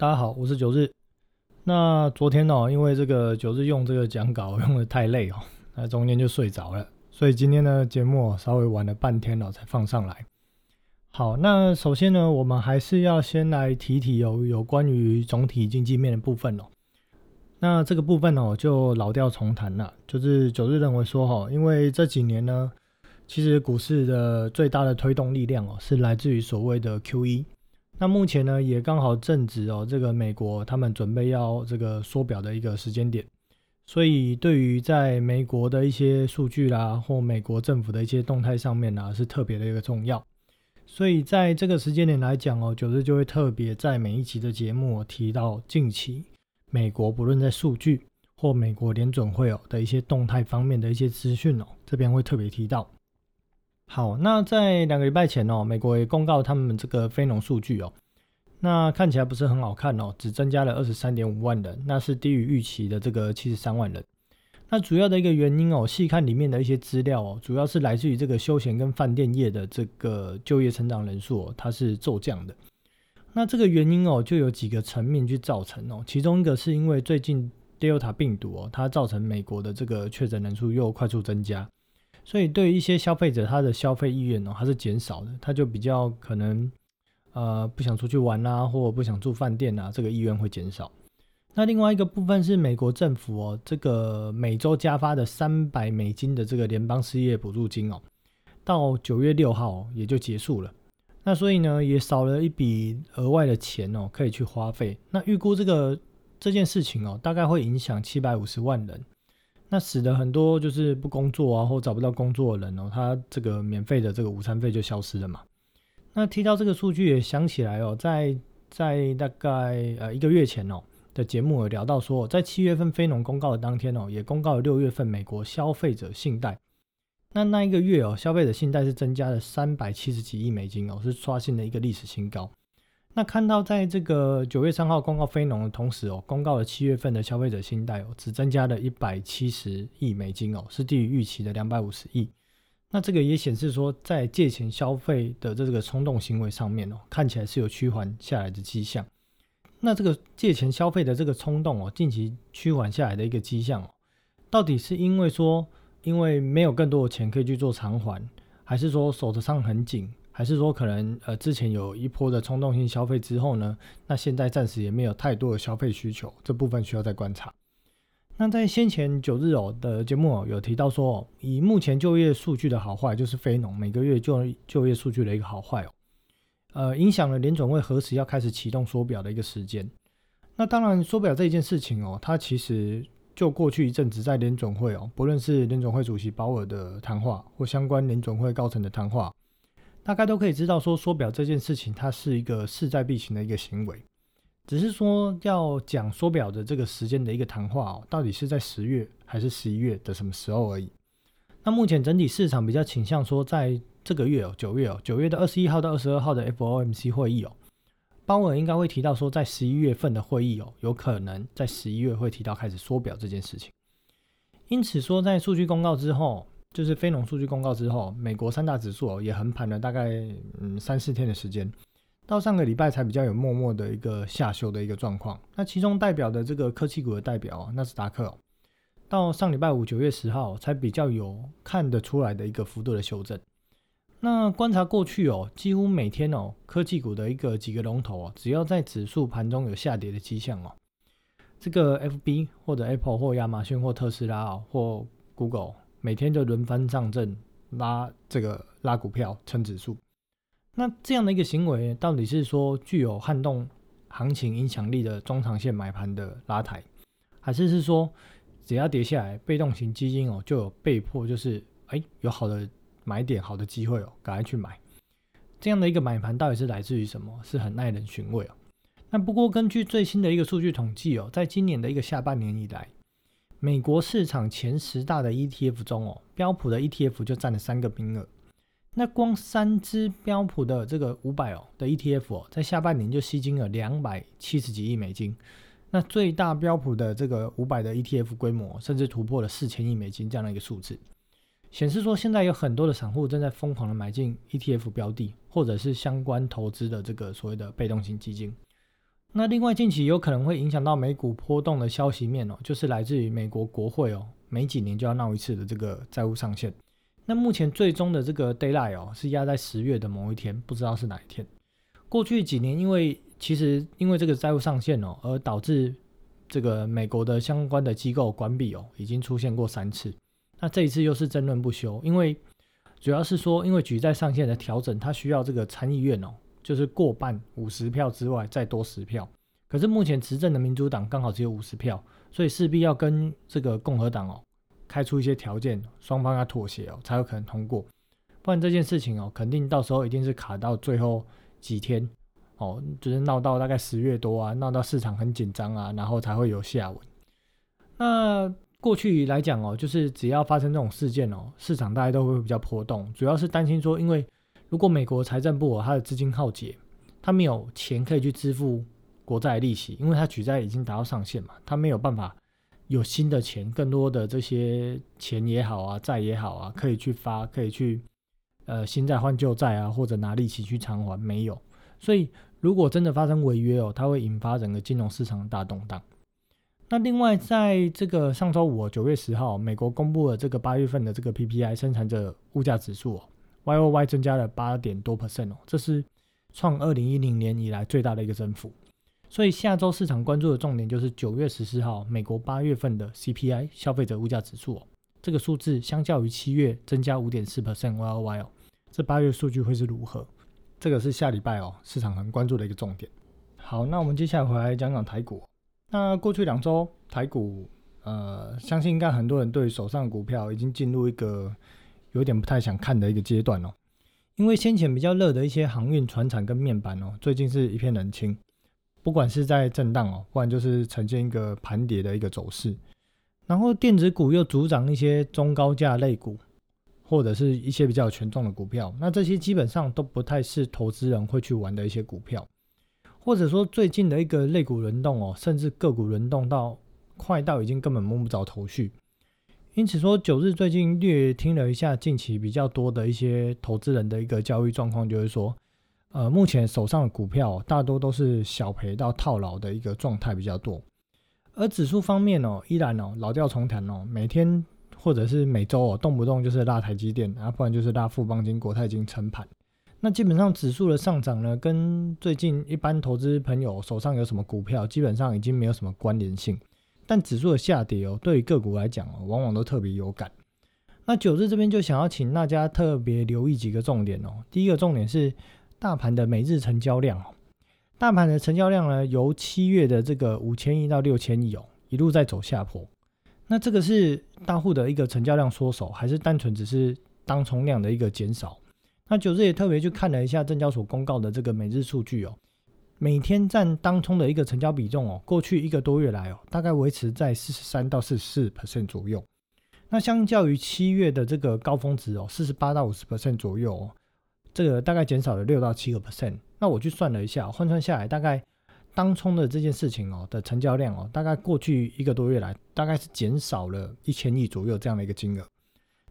大家好，我是九日。那昨天哦，因为这个九日用这个讲稿用的太累哦，那中间就睡着了，所以今天呢节目稍微晚了半天了才放上来。好，那首先呢，我们还是要先来提提有有关于总体经济面的部分哦。那这个部分哦，就老调重弹了，就是九日认为说哈，因为这几年呢，其实股市的最大的推动力量哦，是来自于所谓的 Q E。那目前呢，也刚好正值哦，这个美国他们准备要这个缩表的一个时间点，所以对于在美国的一些数据啦，或美国政府的一些动态上面呢，是特别的一个重要。所以在这个时间点来讲哦，九日就会特别在每一集的节目提到近期美国不论在数据或美国联准会哦的一些动态方面的一些资讯哦，这边会特别提到。好，那在两个礼拜前哦，美国也公告他们这个非农数据哦，那看起来不是很好看哦，只增加了二十三点五万人，那是低于预期的这个七十三万人。那主要的一个原因哦，细看里面的一些资料哦，主要是来自于这个休闲跟饭店业的这个就业成长人数哦，它是骤降的。那这个原因哦，就有几个层面去造成哦，其中一个是因为最近 Delta 病毒哦，它造成美国的这个确诊人数又快速增加。所以对于一些消费者，他的消费意愿哦，还是减少的，他就比较可能，呃，不想出去玩啊，或不想住饭店啊，这个意愿会减少。那另外一个部分是美国政府哦，这个每周加发的三百美金的这个联邦失业补助金哦，到九月六号也就结束了。那所以呢，也少了一笔额外的钱哦，可以去花费。那预估这个这件事情哦，大概会影响七百五十万人。那使得很多就是不工作啊，或找不到工作的人哦，他这个免费的这个午餐费就消失了嘛。那提到这个数据也想起来哦，在在大概呃一个月前哦的节目有聊到说，在七月份非农公告的当天哦，也公告了六月份美国消费者信贷。那那一个月哦，消费者信贷是增加了三百七十几亿美金哦，是刷新了一个历史新高。那看到在这个九月三号公告非农的同时哦，公告了七月份的消费者信贷哦，只增加了一百七十亿美金哦，是低于预期的两百五十亿。那这个也显示说，在借钱消费的这个冲动行为上面哦，看起来是有趋缓下来的迹象。那这个借钱消费的这个冲动哦，近期趋缓下来的一个迹象哦，到底是因为说，因为没有更多的钱可以去做偿还，还是说手头上很紧？还是说可能呃之前有一波的冲动性消费之后呢，那现在暂时也没有太多的消费需求，这部分需要再观察。那在先前九日哦的节目哦有提到说，以目前就业数据的好坏，就是非农每个月就就业数据的一个好坏哦，呃影响了联总会何时要开始启动缩表的一个时间。那当然缩表这一件事情哦，它其实就过去一阵子在联总会哦，不论是联总会主席鲍尔的谈话或相关联总会高层的谈话。大概都可以知道，说缩表这件事情，它是一个势在必行的一个行为。只是说要讲缩表的这个时间的一个谈话哦，到底是在十月还是十一月的什么时候而已。那目前整体市场比较倾向说，在这个月哦，九月哦，九月的二十一号到二十二号的 FOMC 会议哦，鲍尔应该会提到说，在十一月份的会议哦，有可能在十一月会提到开始缩表这件事情。因此说，在数据公告之后。就是非农数据公告之后，美国三大指数也横盘了大概嗯三四天的时间，到上个礼拜才比较有默默的一个下修的一个状况。那其中代表的这个科技股的代表纳斯达克，到上礼拜五九月十号才比较有看得出来的一个幅度的修正。那观察过去哦，几乎每天哦科技股的一个几个龙头哦，只要在指数盘中有下跌的迹象哦，这个 FB 或者 Apple 或亚马逊或特斯拉哦或 Google。每天就轮番上阵拉这个拉股票撑指数，那这样的一个行为到底是说具有撼动行情影响力的中长线买盘的拉抬，还是是说只要跌下来，被动型基金哦就有被迫就是哎有好的买点好的机会哦赶快去买，这样的一个买盘到底是来自于什么？是很耐人寻味哦。那不过根据最新的一个数据统计哦，在今年的一个下半年以来。美国市场前十大的 ETF 中哦，标普的 ETF 就占了三个名额。那光三只标普的这个五百哦的 ETF 哦，在下半年就吸金了两百七十几亿美金。那最大标普的这个五百的 ETF 规模，甚至突破了四千亿美金这样的一个数字，显示说现在有很多的散户正在疯狂的买进 ETF 标的，或者是相关投资的这个所谓的被动型基金。那另外近期有可能会影响到美股波动的消息面哦，就是来自于美国国会哦，每几年就要闹一次的这个债务上限。那目前最终的这个 d a y l i g h t 哦，是压在十月的某一天，不知道是哪一天。过去几年因为其实因为这个债务上限哦，而导致这个美国的相关的机构关闭哦，已经出现过三次。那这一次又是争论不休，因为主要是说，因为举债上限的调整，它需要这个参议院哦。就是过半五十票之外再多十票，可是目前执政的民主党刚好只有五十票，所以势必要跟这个共和党哦开出一些条件，双方要妥协哦才有可能通过，不然这件事情哦肯定到时候一定是卡到最后几天哦，就是闹到大概十月多啊，闹到市场很紧张啊，然后才会有下文。那过去来讲哦，就是只要发生这种事件哦，市场大家都会比较波动，主要是担心说因为。如果美国财政部它的资金耗竭，它没有钱可以去支付国债利息，因为它举债已经达到上限嘛，它没有办法有新的钱，更多的这些钱也好啊，债也好啊，可以去发，可以去呃新债换旧债啊，或者拿利息去偿还，没有。所以如果真的发生违约哦，它会引发整个金融市场的大动荡。那另外在这个上周五九月十号，美国公布了这个八月份的这个 PPI 生产者物价指数哦。Y O Y 增加了八点多 percent 哦，这是创二零一零年以来最大的一个增幅。所以下周市场关注的重点就是九月十四号美国八月份的 C P I 消费者物价指数哦，这个数字相较于七月增加五点四 percent Y O Y 哦，这八月数据会是如何？这个是下礼拜哦市场很关注的一个重点。好，那我们接下来回来讲讲台股。那过去两周台股，呃，相信应该很多人对手上股票已经进入一个。有点不太想看的一个阶段哦，因为先前比较热的一些航运、船产跟面板哦，最近是一片冷清，不管是在震荡哦，不然就是呈现一个盘跌的一个走势。然后电子股又主涨一些中高价类股，或者是一些比较权重的股票，那这些基本上都不太是投资人会去玩的一些股票，或者说最近的一个类股轮动哦，甚至个股轮动到快到已经根本摸不着头绪。因此说，九日最近略听了一下近期比较多的一些投资人的一个交易状况，就是说，呃，目前手上的股票大多都是小赔到套牢的一个状态比较多。而指数方面哦，依然哦老调重弹哦，每天或者是每周哦，动不动就是拉台积电，啊，不然就是拉富邦金、国泰金撑盘。那基本上指数的上涨呢，跟最近一般投资朋友手上有什么股票，基本上已经没有什么关联性。但指数的下跌哦，对于个股来讲哦，往往都特别有感。那九日这边就想要请大家特别留意几个重点哦。第一个重点是大盘的每日成交量哦，大盘的成交量呢，由七月的这个五千亿到六千亿哦，一路在走下坡。那这个是大户的一个成交量缩手，还是单纯只是当冲量的一个减少？那九日也特别去看了一下证交所公告的这个每日数据哦。每天占当冲的一个成交比重哦，过去一个多月来哦，大概维持在四十三到四十四 percent 左右。那相较于七月的这个高峰值哦，四十八到五十 percent 左右哦，这个大概减少了六到七个 percent。那我去算了一下，换算下来，大概当冲的这件事情哦的成交量哦，大概过去一个多月来，大概是减少了一千亿左右这样的一个金额。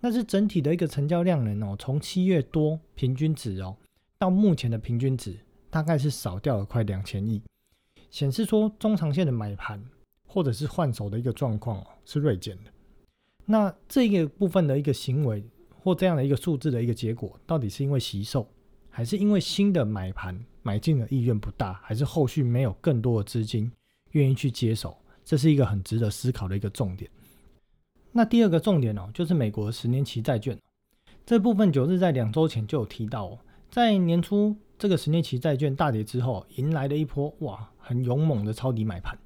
那是整体的一个成交量呢哦，从七月多平均值哦，到目前的平均值。大概是少掉了快两千亿，显示说中长线的买盘或者是换手的一个状况哦是锐减的。那这个部分的一个行为或这样的一个数字的一个结果，到底是因为惜售，还是因为新的买盘买进的意愿不大，还是后续没有更多的资金愿意去接手？这是一个很值得思考的一个重点。那第二个重点哦，就是美国十年期债券这部分，九日在两周前就有提到哦，在年初。这个十年期债券大跌之后，迎来了一波哇很勇猛的抄底买盘。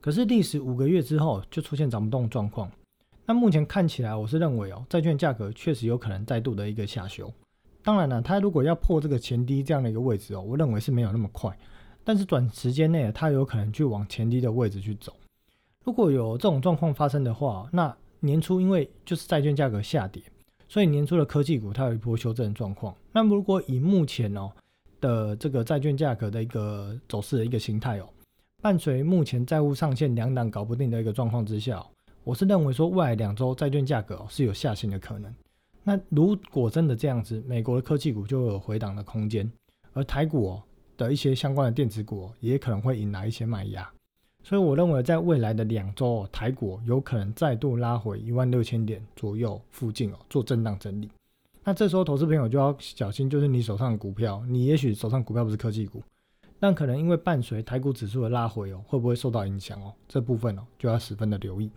可是历时五个月之后，就出现涨不动状况。那目前看起来，我是认为哦，债券价格确实有可能再度的一个下修。当然了，它如果要破这个前低这样的一个位置哦，我认为是没有那么快。但是短时间内，它有可能去往前低的位置去走。如果有这种状况发生的话，那年初因为就是债券价格下跌，所以年初的科技股它有一波修正的状况。那如果以目前哦，的这个债券价格的一个走势的一个形态哦，伴随目前债务上限两档搞不定的一个状况之下，我是认为说未来两周债券价格是有下行的可能。那如果真的这样子，美国的科技股就有回档的空间，而台股哦的一些相关的电子股也可能会引来一些卖压。所以我认为，在未来的两周哦，台股有可能再度拉回一万六千点左右附近哦，做震荡整理。那这时候，投资朋友就要小心，就是你手上的股票，你也许手上股票不是科技股，但可能因为伴随台股指数的拉回哦，会不会受到影响哦？这部分哦，就要十分的留意。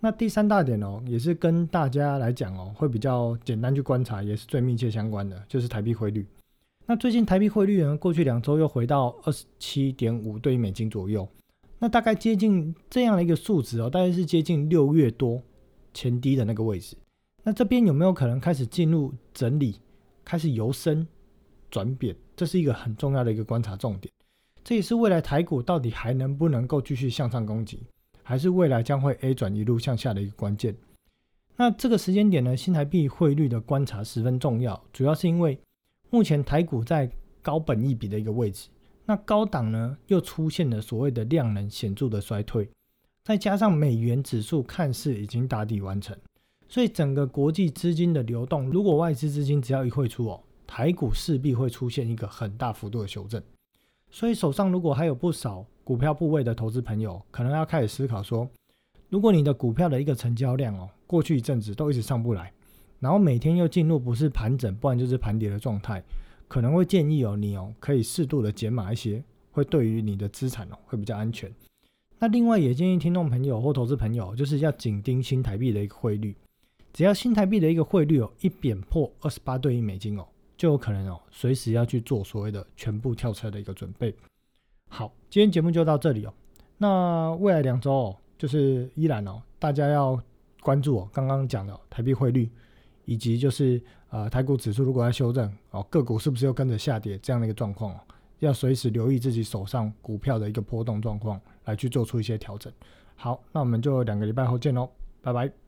那第三大点哦，也是跟大家来讲哦，会比较简单去观察，也是最密切相关的，就是台币汇率。那最近台币汇率呢，过去两周又回到二十七点五对于美金左右。那大概接近这样的一个数值哦，大概是接近六月多前低的那个位置。那这边有没有可能开始进入整理，开始由升转贬？这是一个很重要的一个观察重点。这也是未来台股到底还能不能够继续向上攻击，还是未来将会 A 转一路向下的一个关键。那这个时间点呢，新台币汇率的观察十分重要，主要是因为目前台股在高本益比的一个位置。那高档呢，又出现了所谓的量能显著的衰退，再加上美元指数看似已经打底完成，所以整个国际资金的流动，如果外资资金只要一汇出哦，台股势必会出现一个很大幅度的修正。所以手上如果还有不少股票部位的投资朋友，可能要开始思考说，如果你的股票的一个成交量哦，过去一阵子都一直上不来，然后每天又进入不是盘整，不然就是盘跌的状态。可能会建议哦，你哦可以适度的减码一些，会对于你的资产哦会比较安全。那另外也建议听众朋友或投资朋友，就是要紧盯新台币的一个汇率，只要新台币的一个汇率哦一贬破二十八对一美金哦，就有可能哦随时要去做所谓的全部跳车的一个准备。好，今天节目就到这里哦。那未来两周哦，就是依然哦，大家要关注哦刚刚讲的台币汇率。以及就是呃，台股指数如果要修正哦，个股是不是又跟着下跌这样的一个状况哦，要随时留意自己手上股票的一个波动状况，来去做出一些调整。好，那我们就两个礼拜后见喽，拜拜。